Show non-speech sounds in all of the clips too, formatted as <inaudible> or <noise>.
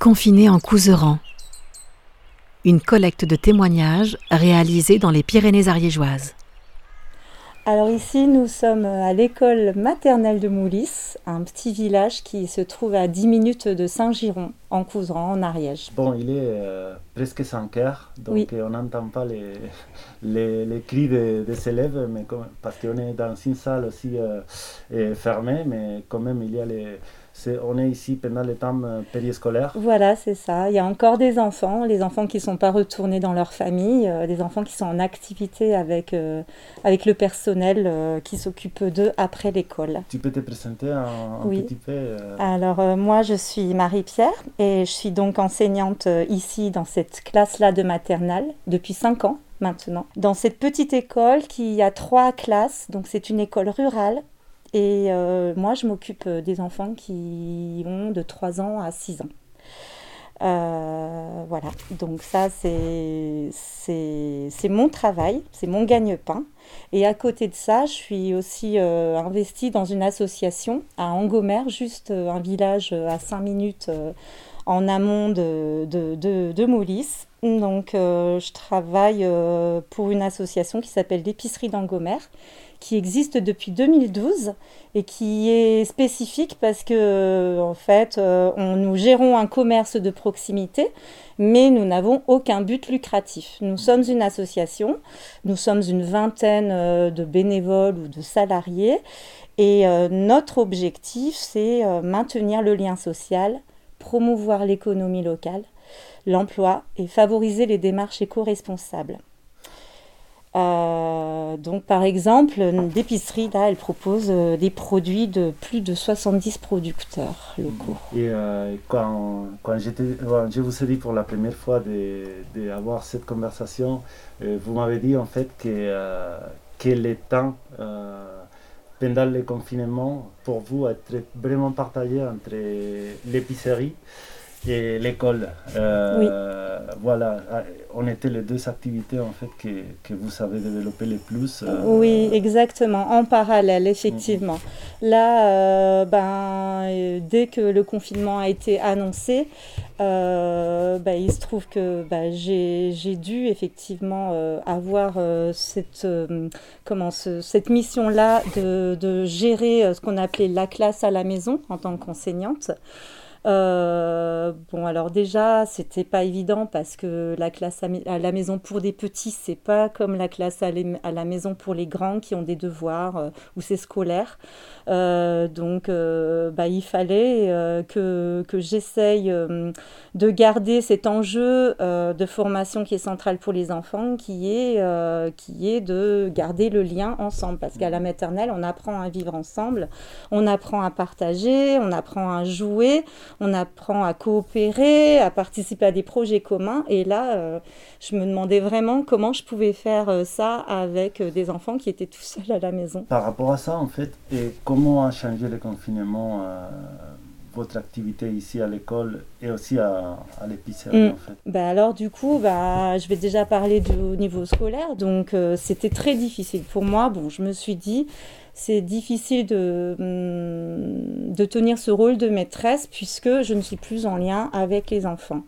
Confiné en Couseran. Une collecte de témoignages réalisée dans les Pyrénées ariégeoises. Alors ici, nous sommes à l'école maternelle de Moulis, un petit village qui se trouve à 10 minutes de Saint-Giron, en Couseran, en Ariège. Bon, il est euh, presque 5 heures, donc on n'entend pas les, les, cris des, élèves, mais parce qu'on est dans une salle aussi euh, fermée, mais quand même il y a les on est ici pendant le temps euh, périscolaire. Voilà, c'est ça. Il y a encore des enfants, les enfants qui ne sont pas retournés dans leur famille, euh, des enfants qui sont en activité avec, euh, avec le personnel qui s'occupe d'eux après l'école. Tu peux te présenter un, petit peu Alors, moi, je suis Marie-Pierre et je suis donc enseignante ici dans cette classe-là de maternelle depuis 5 ans maintenant. Dans cette petite école qui a trois classes, donc c'est une école rurale et euh, moi, je m'occupe euh, des enfants qui ont de 3 ans à 6 ans. Euh, voilà, donc ça c'est mon travail, c'est mon gagne-pain. Et à côté de ça, je suis aussi investie dans une association à Angomer, juste un village à 5 minutes en amont de, de, de, de. Donc je travaille pour une association qui s'appelle l'Épicerie d'Angomer qui existe depuis 2012 et qui est spécifique parce que en fait euh, on, nous gérons un commerce de proximité mais nous n'avons aucun but lucratif. Nous sommes une association, nous sommes une vingtaine euh, de bénévoles ou de salariés et euh, notre objectif c'est maintenir le lien social, promouvoir l'économie locale, l'emploi et favoriser les démarches éco-responsables. Euh, donc, par exemple, l'épicerie, là, elle propose euh, des produits de plus de 70 producteurs locaux. Et euh, quand, quand je vous ai dit pour la première fois d'avoir cette conversation, vous m'avez dit en fait que, que le temps pendant le confinement, pour vous, être vraiment partagé entre l'épicerie et l'école. Euh, voilà, on était les deux activités en fait que, que vous savez développer les plus. Euh, oui, exactement, en parallèle, effectivement. Mm-hmm. Là, euh, ben, dès que le confinement a été annoncé, ben, il se trouve que ben, j'ai dû effectivement avoir cette, comment, cette mission-là de, de gérer ce qu'on appelait la classe à la maison en tant qu'enseignante. Euh, bon, alors déjà, c'était pas évident parce que la classe à, la maison pour des petits, c'est pas comme la classe à, la maison pour les grands qui ont des devoirs euh, ou c'est scolaire. Euh, donc, bah, il fallait que, que j'essaye de garder cet enjeu de formation qui est central pour les enfants, qui est, qui est de garder le lien ensemble. Parce qu'à la maternelle, on apprend à vivre ensemble, on apprend à partager, on apprend à jouer on apprend à coopérer, à participer à des projets communs. Et là, euh, je me demandais vraiment comment je pouvais faire euh, ça avec euh, des enfants qui étaient tout seuls à la maison. Par rapport à ça, en fait, et comment a changé le confinement votre activité ici à l'école et aussi à, l'épicerie mm. en fait? Bah Alors du coup, bah, je vais déjà parler du niveau scolaire. Donc c'était très difficile pour moi. Bon, je me suis dit, c'est difficile de, hum, de tenir ce rôle de maîtresse puisque je ne suis plus en lien avec les enfants.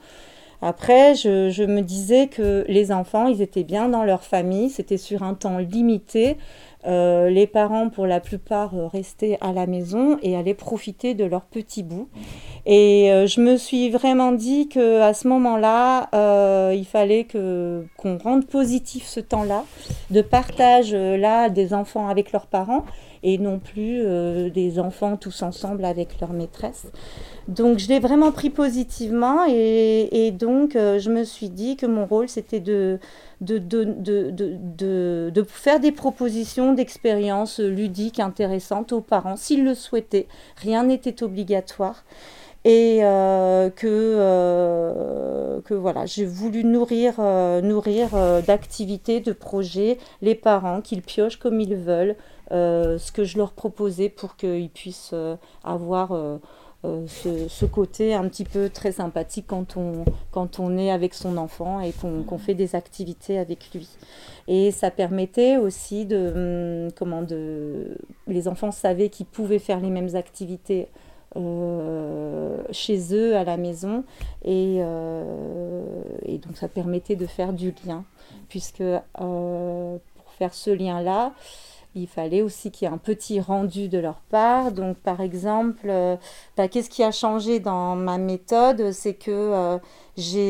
Après, je, je, me disais que les enfants, ils étaient bien dans leur famille, c'était sur un temps limité. Euh, les parents, pour la plupart, euh, restaient à la maison et allaient profiter de leur petit bout. Et euh, je me suis vraiment dit que à ce moment-là, il fallait que qu'on rende positif ce temps-là, de partage là des enfants avec leurs parents et non plus des enfants tous ensemble avec leur maîtresse. Donc je l'ai vraiment pris positivement et, donc je me suis dit que mon rôle c'était de de, faire des propositions d'expériences ludiques intéressantes aux parents s'ils le souhaitaient. Rien n'était obligatoire et euh, que, euh, que voilà, j'ai voulu nourrir, nourrir d'activités, de projets les parents, qu'ils piochent comme ils veulent ce que je leur proposais pour qu'ils puissent avoir euh, ce, côté un petit peu très sympathique quand on, quand on est avec son enfant et qu'on fait des activités avec lui. Et ça permettait aussi de, hum, comment de, les enfants savaient qu'ils pouvaient faire les mêmes activités chez eux à la maison et, et, donc ça permettait de faire du lien puisque pour faire ce lien là il fallait aussi qu'il y ait un petit rendu de leur part. Donc, par exemple, euh, bah, qu'est-ce qui a changé dans ma méthode? C'est que euh,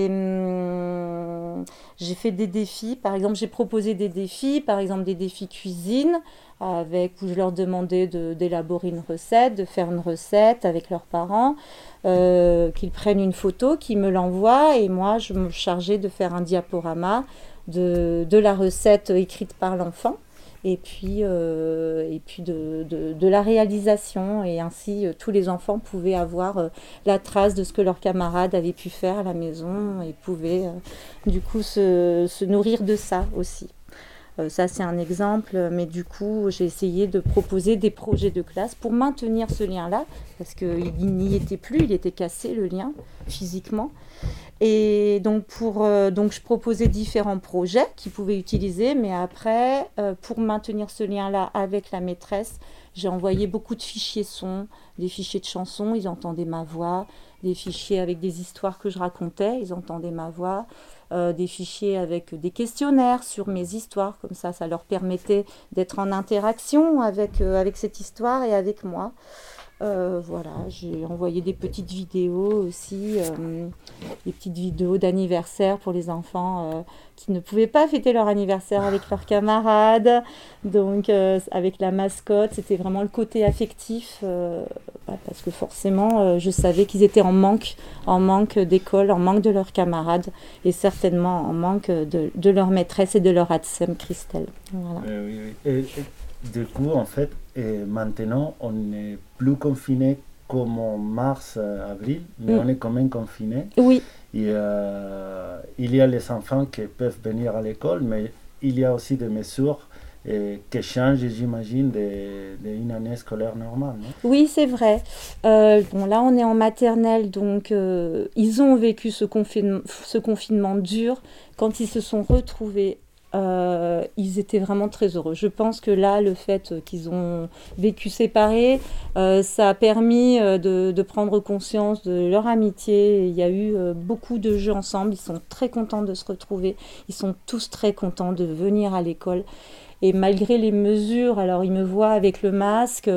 hum, j'ai fait des défis. Par exemple, j'ai proposé des défis, par exemple des défis cuisine, avec, où je leur demandais d'élaborer une recette, de faire une recette avec leurs parents, euh, qu'ils prennent une photo, qu'ils me l'envoient, et moi, je me chargeais de faire un diaporama de la recette écrite par l'enfant et puis, euh, et puis de, de, la réalisation. Et ainsi, euh, tous les enfants pouvaient avoir euh, la trace de ce que leurs camarades avaient pu faire à la maison et pouvaient du coup se, se, nourrir de ça aussi. Ça, c'est un exemple, mais du coup, j'ai essayé de proposer des projets de classe pour maintenir ce lien-là, parce qu'il n'y était plus, il était cassé le lien physiquement. Et donc, pour, euh, donc, je proposais différents projets qu'ils pouvaient utiliser, mais après, euh, pour maintenir ce lien-là avec la maîtresse, j'ai envoyé beaucoup de fichiers sons, des fichiers de chansons, ils entendaient ma voix, des fichiers avec des histoires que je racontais, ils entendaient ma voix, euh, des fichiers avec des questionnaires sur mes histoires, comme ça, ça leur permettait d'être en interaction avec, avec cette histoire et avec moi. Euh, voilà, j'ai envoyé des petites vidéos aussi, euh, des petites vidéos d'anniversaire pour les enfants euh, qui ne pouvaient pas fêter leur anniversaire avec leurs camarades. Donc avec la mascotte, c'était vraiment le côté affectif, bah, parce que forcément, je savais qu'ils étaient en manque, en manque d'école, en manque de leurs camarades, et certainement en manque de, leur maîtresse et de leur ATSEM Christelle. Voilà. oui. Du coup, en fait, et maintenant, on n'est plus confiné comme en mars, euh, avril, mais mm. on est quand même confiné. Oui. Et, euh, il y a les enfants qui peuvent venir à l'école, mais il y a aussi des mesures et, qui changent, j'imagine, d'une année scolaire normale. oui, c'est vrai. Euh, bon, là, on est en maternelle, donc ils ont vécu ce confinement dur. Quand ils se sont retrouvés euh, ils étaient vraiment très heureux. Je pense que là, le fait qu'ils ont vécu séparés, euh, ça a permis euh, de, prendre conscience de leur amitié. Il y a eu beaucoup de jeux ensemble. Ils sont très contents de se retrouver. Ils sont tous très contents de venir à l'école. Et malgré les mesures, alors ils me voient avec le masque,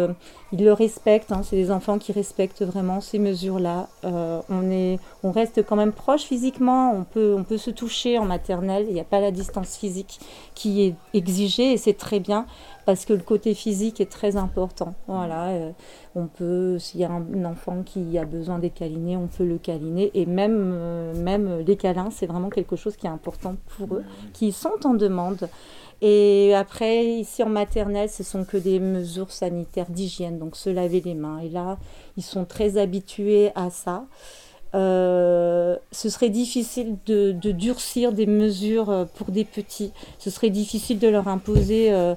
ils le respectent. Hein, c'est des enfants qui respectent vraiment ces mesures-là. Euh, on, est, on reste quand même proche physiquement. On peut, on peut se toucher en maternelle. Il n'y a pas la distance physique qui est exigée et c'est très bien parce que le côté physique est très important. Voilà, euh, on peut, s'il y a un, enfant qui a besoin d'être câliné, on peut le câliner. Et même, même les câlins, c'est vraiment quelque chose qui est important pour eux, qui sont en demande. Et après, ici en maternelle, ce sont que des mesures sanitaires d'hygiène, donc se laver les mains. Et là, ils sont très habitués à ça. Euh, ce serait difficile de, durcir des mesures euh, pour des petits. Ce serait difficile de leur imposer euh,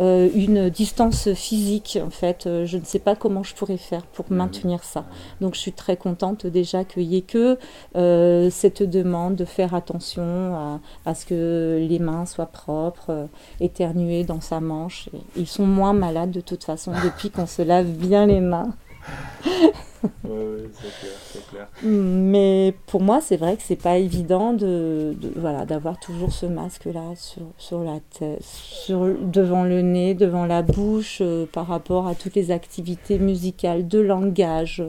euh, une distance physique en fait. Euh, je ne sais pas comment je pourrais faire pour mhm. maintenir ça. Donc je suis très contente déjà qu'il n'y ait que euh, cette demande de faire attention à, ce que les mains soient propres, éternuer dans sa manche. Ils sont moins malades de toute façon <laughs> depuis qu'on se lave bien les mains. Oui, c'est clair, c'est clair. Mais pour moi, c'est vrai que c'est pas évident de, voilà d'avoir toujours ce masque-là sur, sur la tête, sur, devant le nez, devant la bouche, euh, par rapport à toutes les activités musicales, de langage.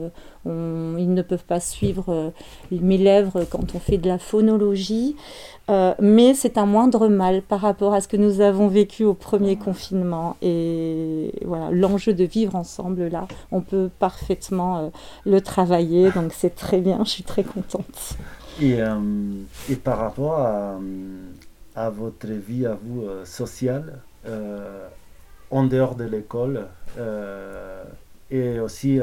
ils ne peuvent pas suivre euh, mes lèvres quand on fait de la phonologie. Euh, mais c'est un moindre mal par rapport à ce que nous avons vécu au premier confinement. Et voilà, l'enjeu de vivre ensemble, là, on peut parfaitement le travailler. Donc c'est très bien, je suis très contente. Et, euh, et par rapport à, à, votre vie, à vous, sociale, en dehors de l'école, et aussi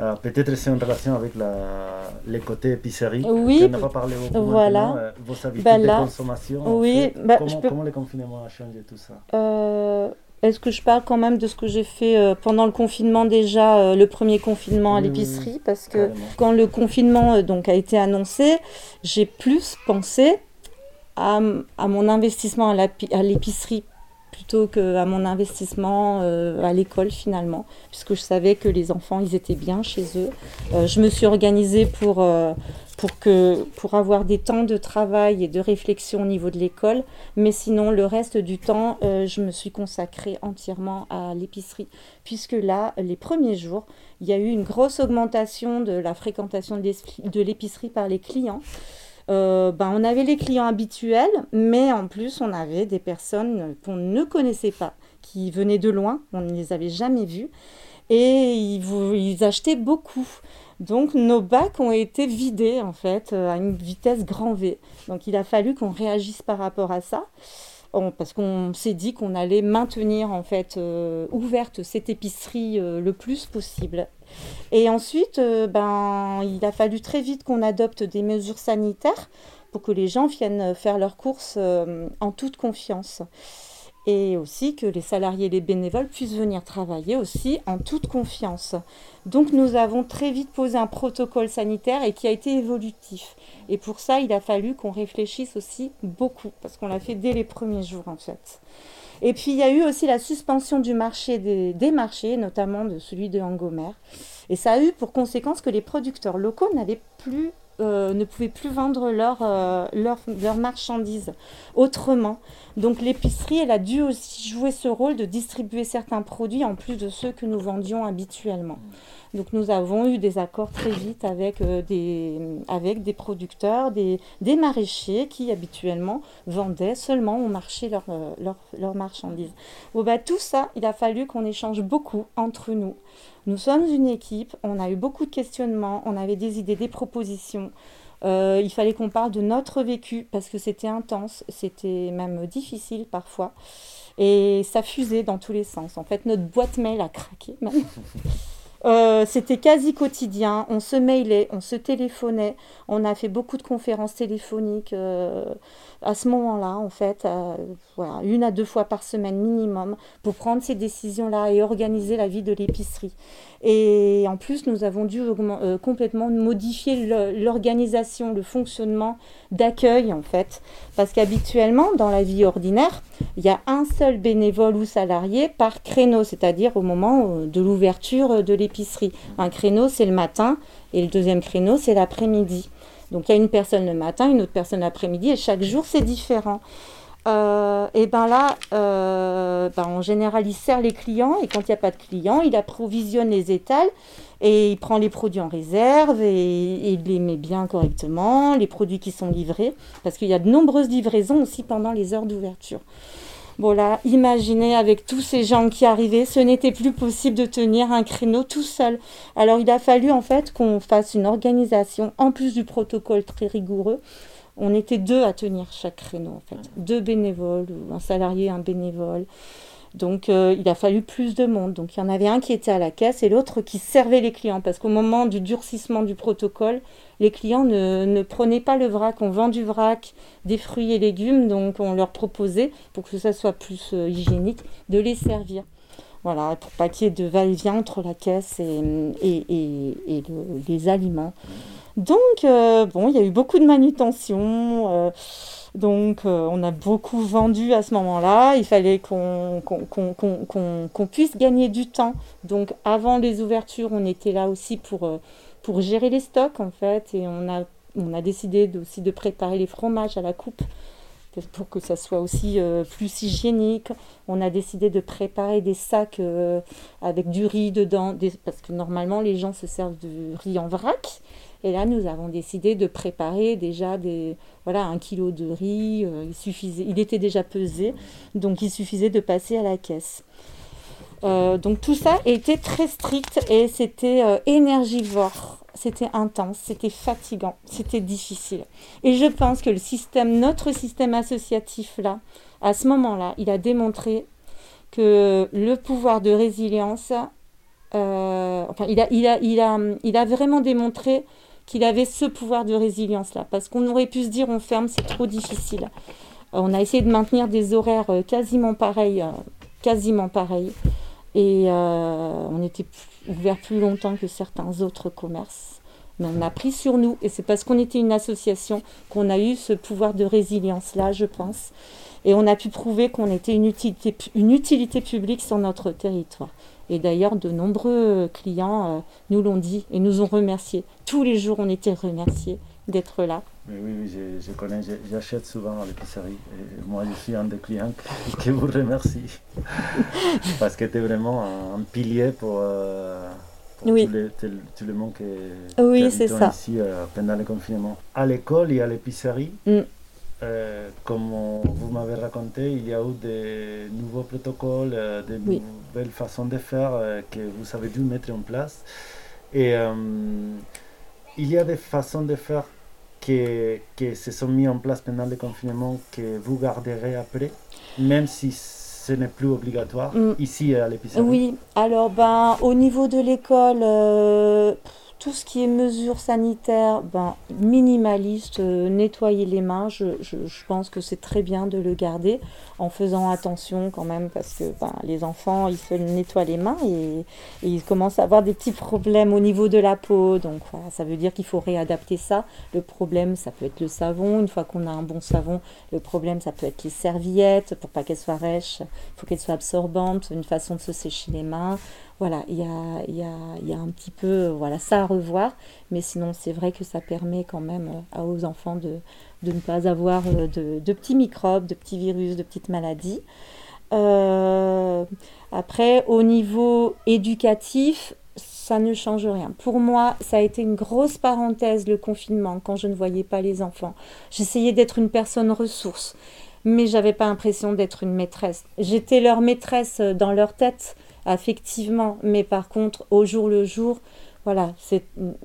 euh, peut-être c'est en relation avec la, les côtés épicerie. Oui. On n'a pas parlé beaucoup voilà. Euh, vos habitudes bah de consommation. Oui. Bah, comment, comment, le confinement a changé tout ça? Euh, Est-ce que je parle quand même de ce que j'ai fait pendant le confinement déjà, le premier confinement à l'épicerie? Parce que quand le confinement donc, a été annoncé, j'ai plus pensé à, à mon investissement à l'épicerie plutôt qu'à mon investissement à l'école finalement, puisque je savais que les enfants, ils étaient bien chez eux. je me suis organisée pour pour, que, pour avoir des temps de travail et de réflexion au niveau de l'école. Mais sinon, le reste du temps, euh, je me suis consacrée entièrement à l'épicerie. Puisque là, les premiers jours, il y a eu une grosse augmentation de la fréquentation de l'épicerie par les clients. Euh, ben, on avait les clients habituels, mais en plus, on avait des personnes qu'on ne connaissait pas, qui venaient de loin, on ne les avait jamais vues, et ils, ils achetaient beaucoup. Donc nos bacs ont été vidés en fait euh, à une vitesse grand V. Donc il a fallu qu'on réagisse par rapport à ça. Parce qu'on s'est dit qu'on allait maintenir en fait euh, ouverte cette épicerie euh, le plus possible. Et ensuite, ben, il a fallu très vite qu'on adopte des mesures sanitaires pour que les gens viennent faire leurs courses en toute confiance et aussi que les salariés et les bénévoles puissent venir travailler aussi en toute confiance. Donc nous avons très vite posé un protocole sanitaire et qui a été évolutif. Et pour ça, il a fallu qu'on réfléchisse aussi beaucoup, parce qu'on l'a fait dès les premiers jours en fait. Et puis il y a eu aussi la suspension du marché des, marchés, notamment de celui de Angomer. Et ça a eu pour conséquence que les producteurs locaux n'avaient plus euh, ne pouvaient plus vendre leurs euh, leur, marchandises autrement. Donc l'épicerie, elle a dû aussi jouer ce rôle de distribuer certains produits en plus de ceux que nous vendions habituellement. Donc nous avons eu des accords très vite avec, euh, des, avec des producteurs, des, des, maraîchers qui habituellement vendaient seulement au marché leurs leur, marchandises. Bon, bah, tout ça, il a fallu qu'on échange beaucoup entre nous. Nous sommes une équipe, on a eu beaucoup de questionnements, on avait des idées, des propositions. Euh, il fallait qu'on parle de notre vécu parce que c'était intense, c'était même difficile parfois. Et ça fusait dans tous les sens. En fait, notre boîte mail a craqué <laughs> euh, c'était quasi quotidien. On se mailait, on se téléphonait. On a fait beaucoup de conférences téléphoniques. Euh, à ce moment-là, en fait, euh, une à deux fois par semaine minimum, pour prendre ces décisions-là et organiser la vie de l'épicerie. Et en plus, nous avons dû complètement modifier l'organisation, le fonctionnement d'accueil, en fait. Parce qu'habituellement, dans la vie ordinaire, il y a un seul bénévole ou salarié par créneau, c'est-à-dire au moment de l'ouverture de l'épicerie. Un créneau, c'est le matin, et le deuxième créneau, c'est l'après-midi. Donc il y a une personne le matin, une autre personne l'après-midi, et chaque jour c'est différent. Euh, et ben là, euh, ben en général, il sert les clients et quand il n'y a pas de clients, il approvisionne les étals et il prend les produits en réserve et, il les met bien correctement, les produits qui sont livrés, parce qu'il y a de nombreuses livraisons aussi pendant les heures d'ouverture. Voilà, imaginez avec tous ces gens qui arrivaient, ce n'était plus possible de tenir un créneau tout seul. Alors il a fallu en fait qu'on fasse une organisation, en plus du protocole très rigoureux. On était deux à tenir chaque créneau en fait, deux bénévoles, ou un salarié, un bénévole. Donc euh, il a fallu plus de monde. Donc il y en avait un qui était à la caisse et l'autre qui servait les clients. Parce qu'au moment du durcissement du protocole, les clients ne, prenaient pas le vrac. On vend du vrac, des fruits et légumes. Donc on leur proposait, pour que ça soit plus euh, hygiénique, de les servir. Voilà, pour pas qu'il y ait de va-et-vient entre la caisse et, les aliments. Donc, euh, bon, il y a eu beaucoup de manutention. Donc euh, on a beaucoup vendu à ce moment-là. Il fallait qu'on puisse gagner du temps. Donc avant les ouvertures, on était là aussi pour, euh, pour gérer les stocks en fait. Et on a, on a décidé aussi de préparer les fromages à la coupe pour que ça soit aussi euh, plus hygiénique. On a décidé de préparer des sacs avec du riz dedans, parce que normalement les gens se servent de riz en vrac. Et là, nous avons décidé de préparer déjà des, voilà, un kilo de riz. Euh, il, suffisait, il était déjà pesé, donc il suffisait de passer à la caisse. Euh, donc tout ça était très strict et c'était euh, énergivore, c'était intense, c'était fatigant, c'était difficile. Et je pense que le système, notre système associatif là, à ce moment-là, il a démontré que le pouvoir de résilience, enfin, il a, vraiment démontré qu'il avait ce pouvoir de résilience-là. Parce qu'on aurait pu se dire on ferme, c'est trop difficile. Euh, on a essayé de maintenir des horaires euh, quasiment pareils, euh, quasiment pareils. Et on était ouvert plus longtemps que certains autres commerces. Mais on a pris sur nous. Et c'est parce qu'on était une association qu'on a eu ce pouvoir de résilience-là, je pense. Et on a pu prouver qu'on était une utilité, une utilité publique sur notre territoire. Et d'ailleurs, de nombreux clients euh, nous l'ont dit et nous ont remerciés. Tous les jours, on était remerciés d'être là. Oui, oui, je, connais, j'achète souvent à l'épicerie. moi, je suis un des clients <laughs> qui vous remercie. <laughs> Parce que tu es vraiment un, pilier pour, euh, tout, le, monde qui est, oui, c'est ça. ici euh, pendant le confinement. À l'école et à l'épicerie, mm. Euh, comme vous m'avez raconté, il y a eu des nouveaux protocoles, des nouvelles façons de faire que vous avez dû mettre en place. Et il y a des façons de faire qui, qui se sont mis en place pendant le confinement que vous garderez après, même si ce n'est plus obligatoire mm. ici à l'épicerie? Oui, alors ben, au niveau de l'école, euh, tout ce qui est mesures sanitaires, ben, minimaliste, euh, nettoyer les mains, je, pense que c'est très bien de le garder en faisant attention quand même parce que ben, les enfants, ils se nettoient les mains et, ils commencent à avoir des petits problèmes au niveau de la peau. Donc ça veut dire qu'il faut réadapter ça. Le problème, ça peut être le savon. Une fois qu'on a un bon savon, le problème, ça peut être les serviettes pour pas qu'elles soient rêches. Il faut qu'elles soient absorbantes, une façon de se sécher les mains voilà, il y a, y, y a, un petit peu voilà, ça à revoir, mais sinon c'est vrai que ça permet quand même euh, aux enfants de, de ne pas avoir euh, de, de, petits microbes, de petits virus, de petites maladies. Euh, après, au niveau éducatif, ça ne change rien. Pour moi, ça a été une grosse parenthèse, le confinement, quand je ne voyais pas les enfants. J'essayais d'être une personne ressource, mais j'avais pas l'impression d'être une maîtresse. J'étais leur maîtresse dans leur tête, affectivement, mais par contre, au jour le jour, voilà,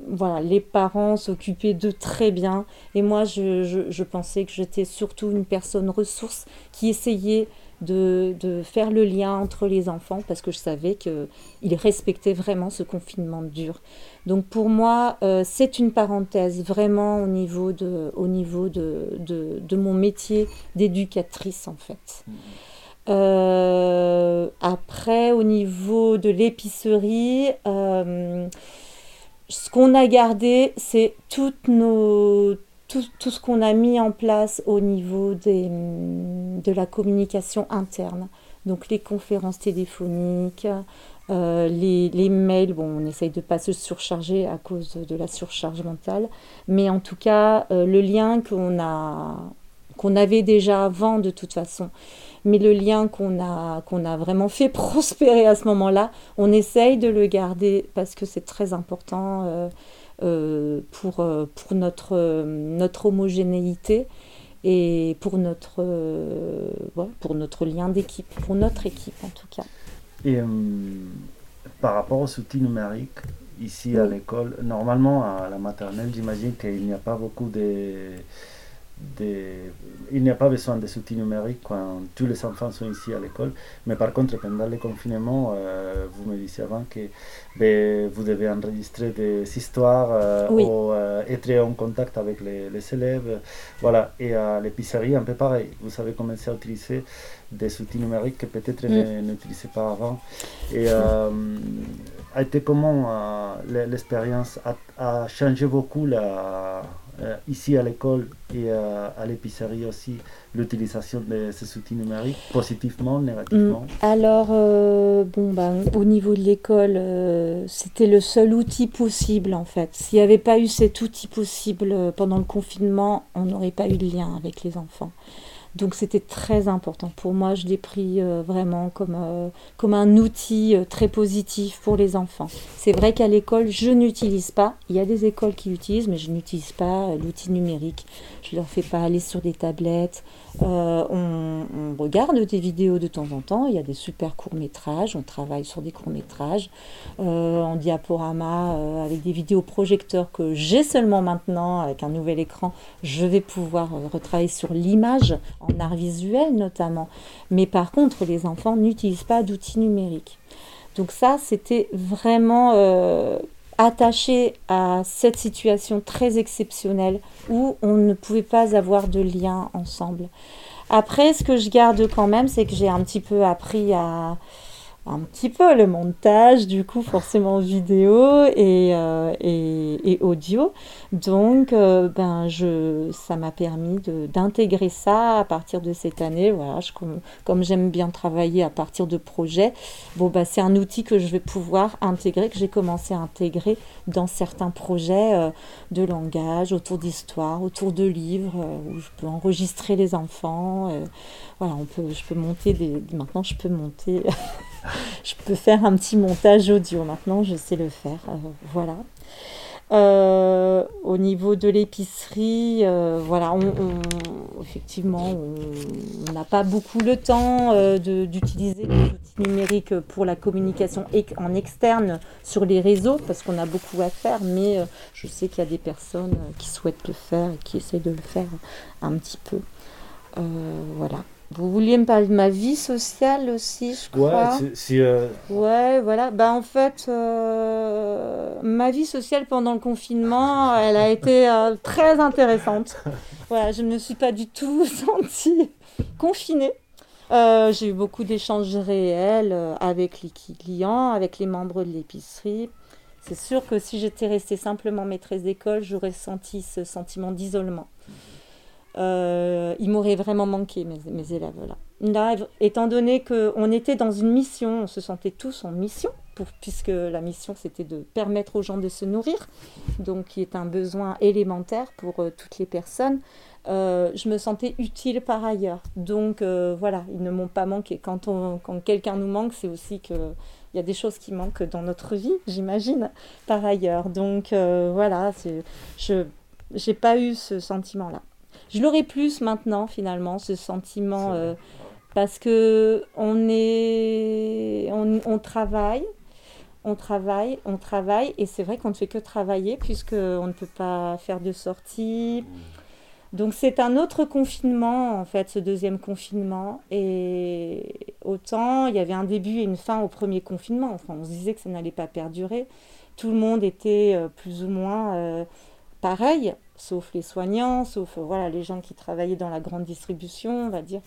voilà, les parents s'occupaient d'eux très bien. Et moi, je, pensais que j'étais surtout une personne ressource qui essayait de, faire le lien entre les enfants parce que je savais qu'ils respectaient vraiment ce confinement dur. Donc pour moi, euh, c'est une parenthèse vraiment au niveau de, au mon métier d'éducatrice en fait. Mmh. Euh, après, au niveau de l'épicerie, euh, ce qu'on a gardé, c'est toutes nos, tout, ce qu'on a mis en place au niveau des, de la communication interne. Donc les conférences téléphoniques, euh, les, mails, bon, on essaye de ne pas se surcharger à cause de la surcharge mentale, mais en tout cas, le lien qu'on qu'on avait déjà avant de toute façon mais le lien qu'on a, qu'on a vraiment fait <laughs> prospérer à ce moment-là, on essaye de le garder parce que c'est très important euh, euh, pour, euh, pour notre, notre homogénéité et pour notre, pour notre lien d'équipe, pour notre équipe en tout cas. Et par rapport aux outils numériques, ici à l'école, normalement à la maternelle, j'imagine qu'il n'y a pas beaucoup de il n'y a pas besoin de outils numériques quand tous les enfants sont ici à l'école. Mais par contre, pendant le confinement, euh, vous me disiez avant que ben, vous devez enregistrer des histoires euh, ou euh, être en contact avec les, les, élèves. Voilà. Et à l'épicerie, un peu pareil. Vous avez commencé à utiliser des outils numériques que peut-être mm. n'utilisaient pas avant. Et a été comment l'expérience a, a, changé beaucoup la euh, ici à l'école et à l'épicerie aussi l'utilisation de ces outils numériques, positivement, négativement mm. Alors, euh, bon, ben, au niveau de l'école, euh, c'était le seul outil possible en fait. S'il n'y avait pas eu cet outil possible pendant le confinement, on n'aurait pas eu de lien avec les enfants. Donc c'était très important. Pour moi, je l'ai pris euh, vraiment comme, euh, comme un outil euh, très positif pour les enfants. C'est vrai qu'à l'école, je n'utilise pas. Il y a des écoles qui utilisent, mais je n'utilise pas l'outil numérique. Je ne leur fais pas aller sur des tablettes. On, regarde des vidéos de temps en temps. Il y a des super courts-métrages. On travaille sur des courts-métrages en diaporama avec des vidéos projecteurs que j'ai seulement maintenant avec un nouvel écran. Je vais pouvoir retravailler sur l'image en art visuel notamment. Mais par contre, les enfants n'utilisent pas d'outils numériques. Donc ça, c'était vraiment euh, attaché à cette situation très exceptionnelle où on ne pouvait pas avoir de lien ensemble. Après, ce que je garde quand même, c'est que j'ai un petit peu appris à, un petit peu le montage, du coup, forcément vidéo et, euh, et, et, audio. Donc, euh, ben, je, ça m'a permis d'intégrer ça à partir de cette année. Voilà, je, comme, j'aime bien travailler à partir de projets, bon, ben, c'est un outil que je vais pouvoir intégrer, que j'ai commencé à intégrer dans certains projets euh, de langage, autour d'histoire, autour de livres, où je peux enregistrer les enfants. voilà, on peut, je peux monter des. Maintenant, je peux monter. <laughs> je peux faire un petit montage audio maintenant, je sais le faire. Euh, voilà. Euh, au niveau de l'épicerie, euh, voilà, on, effectivement, on n'a pas beaucoup le temps d'utiliser les outils numériques pour la communication en externe sur les réseaux parce qu'on a beaucoup à faire, mais je sais qu'il y a des personnes qui souhaitent le faire et qui essaient de le faire un petit peu. voilà. Vous vouliez me parler de ma vie sociale aussi, je crois. Ouais, euh, ouais voilà. Bah, en fait, euh, ma vie sociale pendant le confinement, elle a été euh, très intéressante. <laughs> voilà, je ne me suis pas du tout <laughs> sentie confinée. J'ai eu beaucoup d'échanges réels avec les clients, avec les membres de l'épicerie. C'est sûr que si j'étais restée simplement maîtresse d'école, j'aurais senti ce sentiment d'isolement. Euh, il m'aurait vraiment manqué, mes, mes élèves là. Là, étant donné qu'on était dans une mission, on se sentait tous en mission, puisque la mission c'était de permettre aux gens de se nourrir, donc qui est un besoin élémentaire pour euh, toutes les personnes. Euh, je me sentais utile par ailleurs. Donc voilà, ils ne m'ont pas manqué. Quand, quand quelqu'un nous manque, c'est aussi que il y a des choses qui manquent dans notre vie, j'imagine, par ailleurs. Donc voilà, je n'ai pas eu ce sentiment-là. Je l'aurais plus maintenant, finalement, ce sentiment, euh, parce que on est, on, travaille, on travaille, on travaille, et c'est vrai qu'on ne fait que travailler puisqu'on ne peut pas faire de sortie. Donc c'est un autre confinement, en fait, ce deuxième confinement. Et autant, il y avait un début et une fin au premier confinement. Enfin, on se disait que ça n'allait pas perdurer. Tout le monde était euh, plus ou moins euh, pareil sauf les soignants, sauf euh, voilà, les gens qui travaillaient dans la grande distribution, on va dire.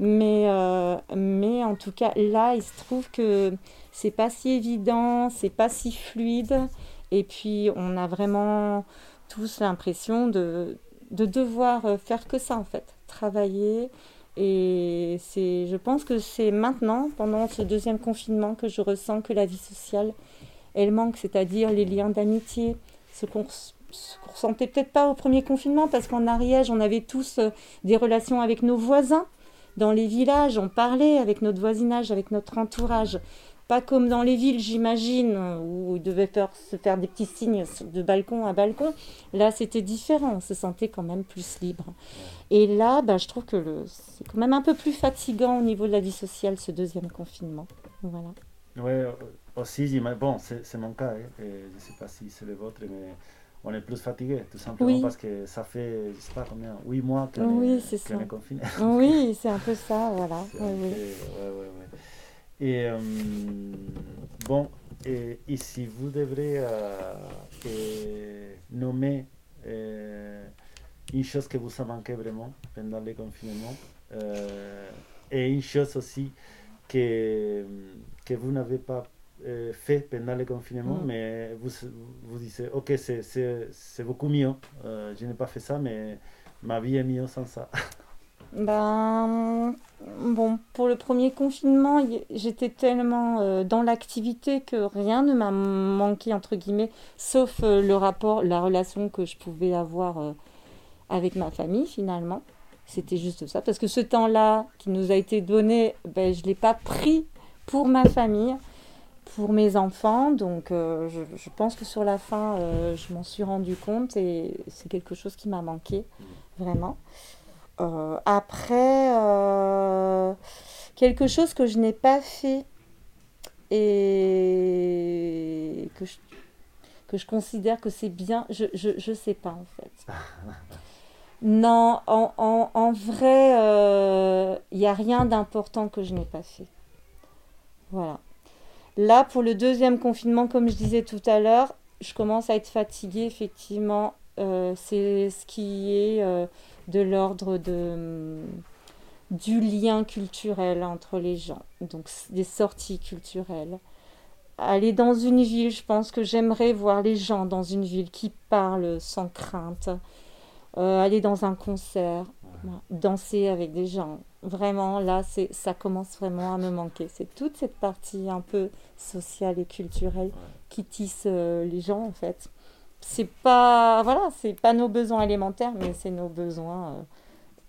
mais, euh, mais en tout cas, là, il se trouve que c'est pas si évident, c'est pas si fluide. Et puis, on a vraiment tous l'impression de, de devoir euh, faire que ça, en fait, travailler. Et c'est, je pense que c'est maintenant, pendant ce deuxième confinement, que je ressens que la vie sociale, elle manque, c'est-à-dire les liens d'amitié, ce qu'on ce qu'on ressentait peut-être pas au premier confinement, parce qu'en Ariège, on avait tous euh, des relations avec nos voisins. Dans les villages, on parlait avec notre voisinage, avec notre entourage. Pas comme dans les villes, j'imagine, où ils devaient faire, se faire des petits signes de balcon à balcon. Là, c'était différent, on se sentait quand même plus libre. Et là, bah, je trouve que c'est quand même un peu plus fatigant au niveau de la vie sociale, ce deuxième confinement. Voilà. Oui, euh, aussi, bon, c'est mon cas, hein, je ne sais pas si c'est le vôtre, mais on est plus fatigué, tout simplement parce que ça fait, je sais pas combien, 8 mois qu'on oui, est, confiné. <laughs> oui, c'est un peu ça, voilà. et euh, bon, et, si vous devrez euh, nommer euh, une chose que vous a manqué vraiment pendant le confinement, et une chose aussi que, que vous n'avez pas euh, fait pendant le confinement, mm. mais vous vous dites, ok, c'est beaucoup mieux. Euh, je n'ai pas fait ça, mais ma vie est mieux sans ça. <laughs> Ben, bon, pour le premier confinement, j'étais tellement euh, dans l'activité que rien ne m'a manqué, entre guillemets, sauf le rapport, la relation que je pouvais avoir avec ma famille, finalement. C'était juste ça, parce que ce temps-là qui nous a été donné, ben, je ne l'ai pas pris pour ma famille pour mes enfants. Donc, euh, je, pense que sur la fin, euh, je m'en suis rendu compte et c'est quelque chose qui m'a manqué, vraiment. Euh, après, quelque chose que je n'ai pas fait et que je, que je considère que c'est bien, je ne sais pas en fait. <laughs> Non, en, en, en vrai, il n'y a rien d'important que je n'ai pas fait. Voilà. Là, pour le deuxième confinement, comme je disais tout à l'heure, je commence à être fatiguée, effectivement. Euh, c'est ce qui est euh, de l'ordre de, du lien culturel entre les gens, donc des sorties culturelles. Aller dans une ville, je pense que j'aimerais voir les gens dans une ville qui parlent sans crainte. Euh, aller dans un concert, danser avec des gens. Vraiment, là, c'est, ça commence vraiment à me manquer. C'est toute cette partie un peu sociale et culturelle qui tisse euh, les gens, en fait. C'est pas, voilà, c'est pas nos besoins élémentaires, mais c'est nos besoins euh,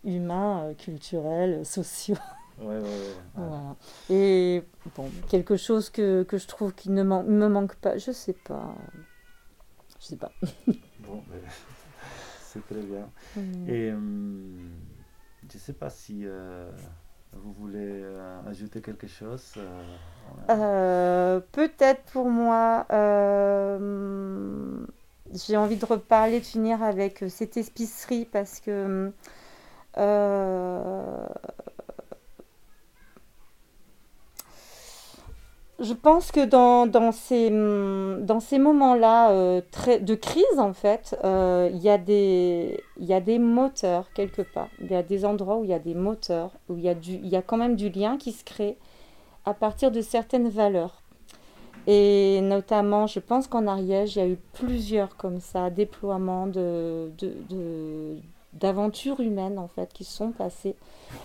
humains, euh, culturels, sociaux. <laughs> Ouais, ouais, ouais. Voilà. Et bon, quelque chose que, que je trouve qui ne man- me manque pas, je sais pas. Je sais pas. Bon, ben, c'est très bien. Mm. Et hum, je ne sais pas si euh, vous voulez euh, ajouter quelque chose. euh, Euh, Peut-être pour moi, euh, j'ai envie de reparler, de finir avec euh, cette épicerie parce que je pense que dans, dans ces, hum, dans ces moments-là euh, de crise, en fait, euh, il y, a des- y a des moteurs quelque part. Il y a des endroits où il y a des moteurs, où il y a, y a quand même du lien qui se crée à partir de certaines valeurs. Et notamment, je pense qu'en Ariège, il y a eu plusieurs comme ça, déploiements de- d'aventures humaines en fait qui se sont passées.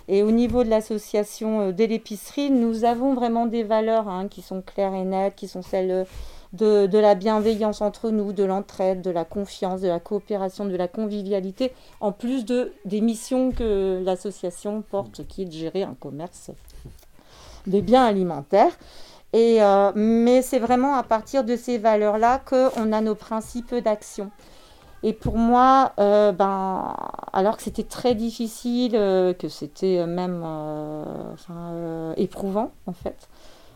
Et au niveau de l'association euh, de l'épicerie, nous avons vraiment des valeurs hein, qui sont claires et nettes, qui sont celles de, de la bienveillance entre nous, de l'entraide, de la confiance, de la coopération, de la convivialité, en plus de, des missions que l'association porte, qui est de gérer un commerce de biens alimentaires. Et, euh, mais c'est vraiment à partir de ces valeurs-là qu'on a nos principes d'action. Et pour moi, euh, ben, alors que c'était très difficile, euh, que c'était même euh, euh, éprouvant en fait,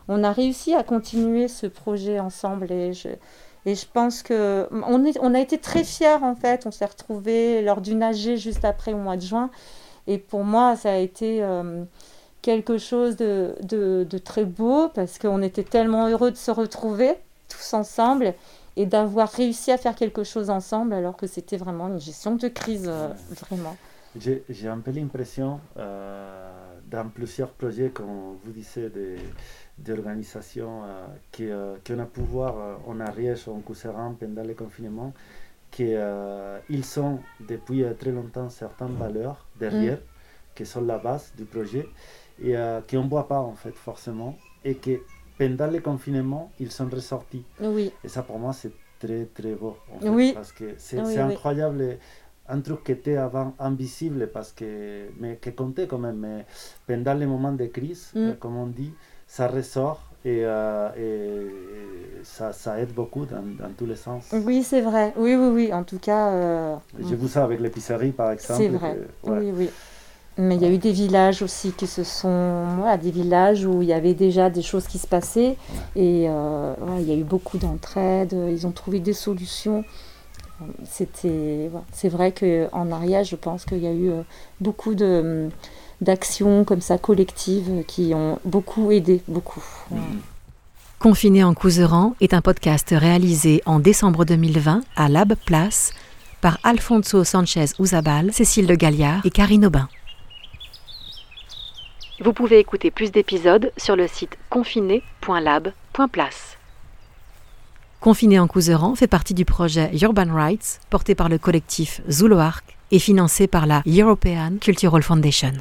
on a réussi à continuer ce projet ensemble et je, pense que on, a été très fiers en fait. On s'est retrouvés lors d'une AG juste après au mois de juin. Et pour moi, ça a été quelque chose de très beau parce qu'on était tellement heureux de se retrouver tous ensemble et d'avoir réussi à faire quelque chose ensemble alors que c'était vraiment une gestion de crise, euh, vraiment. J'ai un peu l'impression, euh, dans plusieurs projets, comme vous disiez, des- d'organisations euh, qui, euh, qu'on a pu voir en Ariège, en Couseran, pendant le confinement, qu'ils sont depuis très longtemps certaines valeurs derrière, qui sont la base du projet, et qu'on ne voit pas en fait forcément, et que pendant le confinement, ils sont ressortis. Oui, Et ça, pour moi, c'est très, très beau. en fait, Oui. Parce que c'est Oui, incroyable. Un truc qui était avant invisible, parce que, mais qui comptait quand même. Mais pendant les moments de crise, Mm. euh, comme on dit, ça ressort et, euh, et ça, ça aide beaucoup dans, dans tous les sens. oui, c'est vrai. Oui, oui, oui. En tout cas, euh, J'ai vu ça avec l'épicerie, par exemple. c'est vrai. que- ouais. Oui, oui. Mais il y a eu des villages aussi qui se sont. Voilà, des villages où il y avait déjà des choses qui se passaient. Et euh, il y a eu beaucoup d'entraide. Ils ont trouvé des solutions. C'était. C'est vrai qu'en Ariège, je pense qu'il y a eu euh, beaucoup de d'actions comme ça collectives qui ont beaucoup aidé, beaucoup. Voilà. Mhm. Confiné en Couseran est un podcast réalisé en décembre 2020 à Lab Place par Alfonso Sanchez Uzabal, Cécile de Galliard et Karine Aubin. Vous pouvez écouter plus d'épisodes sur le site confiné.lab.place. Confiné en Couseran fait partie du projet Urban Rights porté par le collectif Zuluark et financé par la European Cultural Foundation.